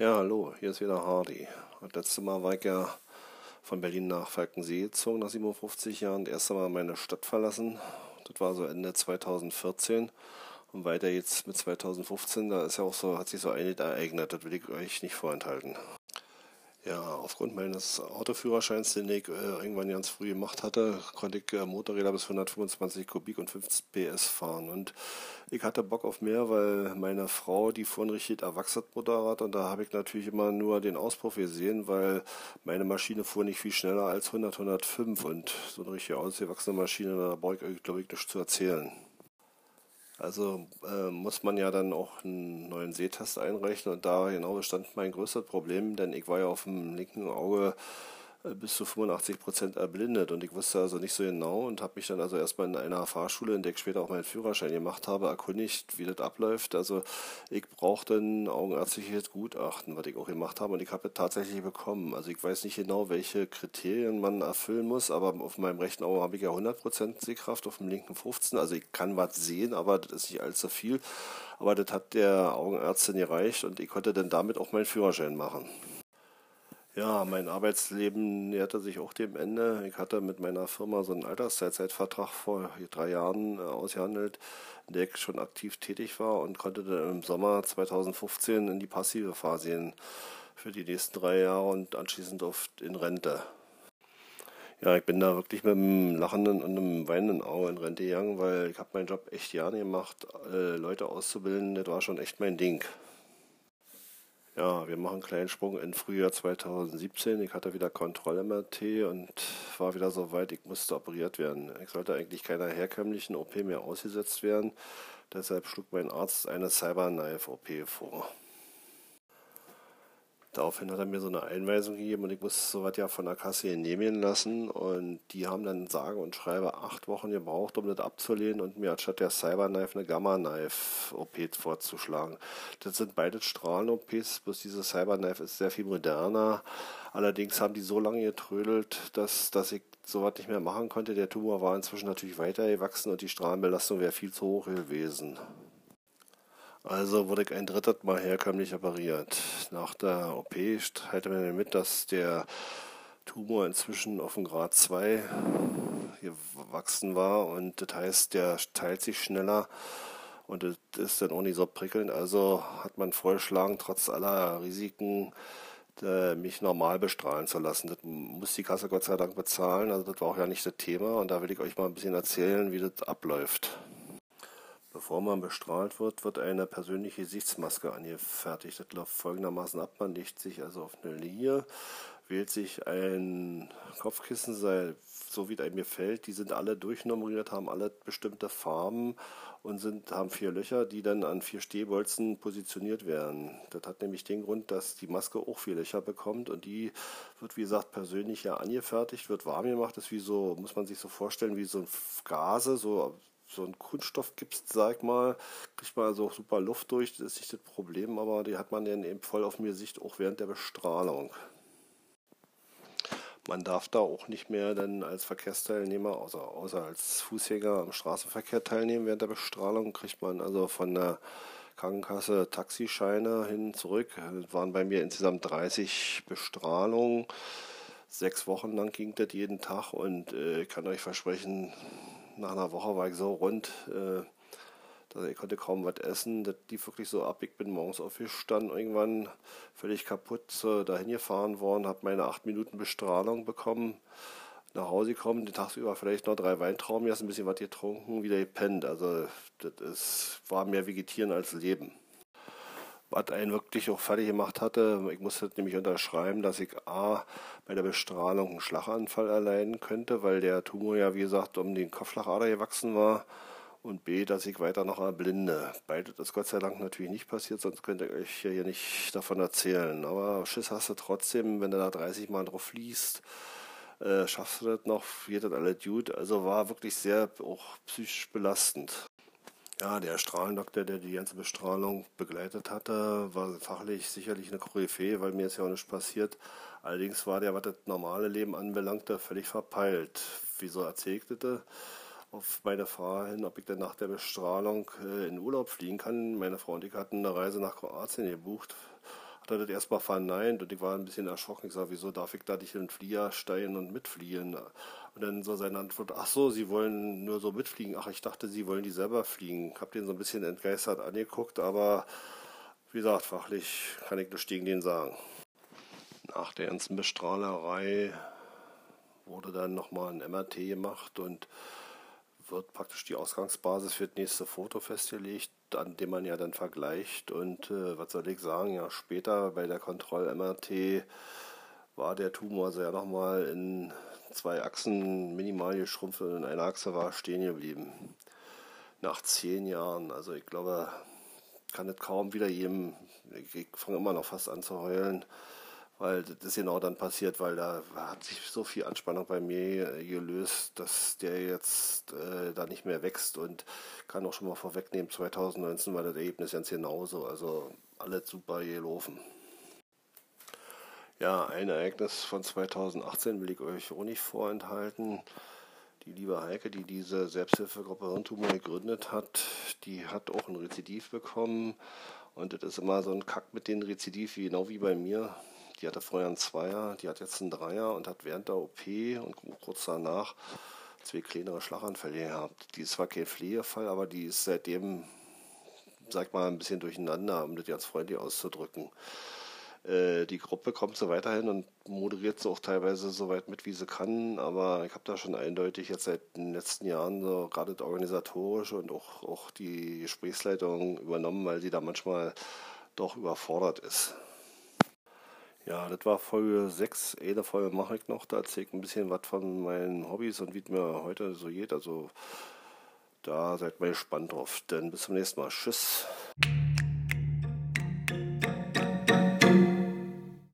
Ja, hallo, hier ist wieder Hardy. Das letzte Mal war ich ja von Berlin nach Falkensee gezogen nach 57 Jahren. Das erste Mal meine Stadt verlassen. Das war so Ende 2014. Und weiter jetzt mit 2015, da ist ja auch so, hat sich so einiges ereignet. Das will ich euch nicht vorenthalten. Ja, aufgrund meines Autoführerscheins, den ich äh, irgendwann ganz früh gemacht hatte, konnte ich äh, Motorräder bis 125 Kubik und 50 PS fahren. Und ich hatte Bock auf mehr, weil meine Frau, die ein richtig erwachsenes Motorrad und da habe ich natürlich immer nur den Auspuff gesehen, weil meine Maschine fuhr nicht viel schneller als 100, 105 und so eine richtig ausgewachsene Maschine, da brauche ich, glaube ich, nichts zu erzählen. Also äh, muss man ja dann auch einen neuen Sehtest einrechnen und da genau bestand mein größtes Problem, denn ich war ja auf dem linken Auge bis zu 85 Prozent erblindet und ich wusste also nicht so genau und habe mich dann also erstmal in einer Fahrschule, in der ich später auch meinen Führerschein gemacht habe, erkundigt, wie das abläuft. Also ich brauchte ein augenärztliches Gutachten, was ich auch gemacht habe und ich habe es tatsächlich bekommen. Also ich weiß nicht genau, welche Kriterien man erfüllen muss, aber auf meinem rechten Auge habe ich ja 100 Prozent Sehkraft, auf dem linken 15. Also ich kann was sehen, aber das ist nicht allzu viel. Aber das hat der Augenärztin gereicht und ich konnte dann damit auch meinen Führerschein machen. Ja, mein Arbeitsleben näherte sich auch dem Ende. Ich hatte mit meiner Firma so einen Altersteilzeitvertrag vor drei Jahren äh, ausgehandelt, in der ich schon aktiv tätig war und konnte dann im Sommer 2015 in die passive Phase gehen für die nächsten drei Jahre und anschließend oft in Rente. Ja, ich bin da wirklich mit einem lachenden und einem weinenden Auge in Rente gegangen, weil ich habe meinen Job echt gerne gemacht, äh, Leute auszubilden, das war schon echt mein Ding. Ja, wir machen einen kleinen Sprung in Frühjahr 2017. Ich hatte wieder Kontroll-MRT und war wieder so weit, ich musste operiert werden. Ich sollte eigentlich keiner herkömmlichen OP mehr ausgesetzt werden. Deshalb schlug mein Arzt eine Cyberknife-OP vor. Daraufhin hat er mir so eine Einweisung gegeben und ich musste sowas ja von der Kasse genehmigen lassen. Und die haben dann sage und schreibe acht Wochen gebraucht, um das abzulehnen und mir anstatt der Cyberknife eine Gamma-Knife-OP vorzuschlagen. Das sind beide Strahlen-OPs, bloß diese Cyberknife ist sehr viel moderner. Allerdings haben die so lange getrödelt, dass, dass ich sowas nicht mehr machen konnte. Der Tumor war inzwischen natürlich weiter gewachsen und die Strahlenbelastung wäre viel zu hoch gewesen. Also wurde ich ein drittes Mal herkömmlich operiert. Nach der OP teilte man mit, dass der Tumor inzwischen auf dem Grad 2 gewachsen war und das heißt, der teilt sich schneller und das ist dann auch nicht so prickelnd. Also hat man vorgeschlagen, trotz aller Risiken, äh, mich normal bestrahlen zu lassen. Das muss die Kasse Gott sei Dank bezahlen, also das war auch ja nicht das Thema und da will ich euch mal ein bisschen erzählen, wie das abläuft. Bevor man bestrahlt wird, wird eine persönliche Gesichtsmaske angefertigt. Das läuft folgendermaßen ab. Man legt sich also auf eine Linie, wählt sich ein Kopfkissen, so wie es einem gefällt. Die sind alle durchnummeriert, haben alle bestimmte Farben und sind, haben vier Löcher, die dann an vier Stehbolzen positioniert werden. Das hat nämlich den Grund, dass die Maske auch vier Löcher bekommt und die wird, wie gesagt, persönlich ja angefertigt, wird warm gemacht. Das ist wie so, muss man sich so vorstellen, wie so ein Gase, so so ein Kunststoff gibst, sag mal, kriegt man also auch super Luft durch, das ist nicht das Problem, aber die hat man dann eben voll auf mir Sicht auch während der Bestrahlung. Man darf da auch nicht mehr dann als Verkehrsteilnehmer, außer, außer als Fußgänger am Straßenverkehr teilnehmen während der Bestrahlung, kriegt man also von der Krankenkasse Taxischeine hin zurück. Das waren bei mir insgesamt 30 Bestrahlungen. Sechs Wochen lang ging das jeden Tag und äh, kann euch versprechen, nach einer Woche war ich so rund, äh, dass ich konnte kaum was essen. Das lief wirklich so ab. Ich bin morgens aufgestanden, irgendwann völlig kaputt dahin gefahren worden, habe meine acht Minuten Bestrahlung bekommen, nach Hause gekommen, den Tagsüber vielleicht noch drei Weintrauben, erst ein bisschen was getrunken, wieder gepennt. Also das ist, war mehr Vegetieren als Leben was einen wirklich auch fertig gemacht hatte. Ich musste nämlich unterschreiben, dass ich A, bei der Bestrahlung einen Schlaganfall erleiden könnte, weil der Tumor ja, wie gesagt, um den Kopfschlagader gewachsen war. Und B, dass ich weiter noch erblinde. Beides ist Gott sei Dank natürlich nicht passiert, sonst könnte ich euch hier nicht davon erzählen. Aber Schiss hast du trotzdem, wenn du da 30 Mal drauf liest, äh, schaffst du das noch, wird das alle gut. Also war wirklich sehr auch psychisch belastend. Ja, der Strahlendoktor, der die ganze Bestrahlung begleitet hatte, war fachlich sicherlich eine Koryphäe, weil mir ist ja auch nichts passiert. Allerdings war der, was das normale Leben anbelangte, völlig verpeilt. Wieso erzählte auf meine Frage hin, ob ich denn nach der Bestrahlung äh, in Urlaub fliegen kann. Meine Frau und ich hatten eine Reise nach Kroatien gebucht. Hat er erstmal verneint und ich war ein bisschen erschrocken. Ich sage, wieso darf ich da nicht in den Flieger steigen und mitfliegen? Und dann so seine Antwort, ach so, Sie wollen nur so mitfliegen. Ach, ich dachte, Sie wollen die selber fliegen. Ich habe den so ein bisschen entgeistert angeguckt, aber wie gesagt, fachlich kann ich nichts gegen den sagen. Nach der ganzen Bestrahlerei wurde dann nochmal ein MRT gemacht und wird praktisch die Ausgangsbasis für das nächste Foto festgelegt, an dem man ja dann vergleicht. Und äh, was soll ich sagen, ja, später bei der Kontroll-MRT war der Tumor ja nochmal in zwei Achsen minimal geschrumpft und eine Achse war stehen geblieben. Nach zehn Jahren. Also ich glaube, kann es kaum wieder jedem, ich fange immer noch fast an zu heulen weil das ist genau dann passiert, weil da hat sich so viel Anspannung bei mir gelöst, dass der jetzt äh, da nicht mehr wächst und kann auch schon mal vorwegnehmen, 2019 war das Ergebnis ganz genauso, also alles super gelaufen. Ja, ein Ereignis von 2018 will ich euch auch nicht vorenthalten. Die liebe Heike, die diese Selbsthilfegruppe Hirntumor gegründet hat, die hat auch ein Rezidiv bekommen. Und das ist immer so ein Kack mit den Rezidiv, genau wie bei mir. Die hatte vorher einen Zweier, die hat jetzt einen Dreier und hat während der OP und kurz danach zwei kleinere Schlaganfälle gehabt. Die ist zwar kein Pflegefall, aber die ist seitdem, sag mal, ein bisschen durcheinander, um das ganz freundlich auszudrücken. Äh, die Gruppe kommt so weiterhin und moderiert so auch teilweise so weit mit, wie sie kann, aber ich habe da schon eindeutig jetzt seit den letzten Jahren so gerade das organisatorische und auch, auch die Gesprächsleitung übernommen, weil sie da manchmal doch überfordert ist. Ja, das war Folge 6. Eine Folge mache ich noch. Da erzähle ich ein bisschen was von meinen Hobbys und wie es mir heute so geht. Also da seid mal gespannt drauf. Denn bis zum nächsten Mal. Tschüss.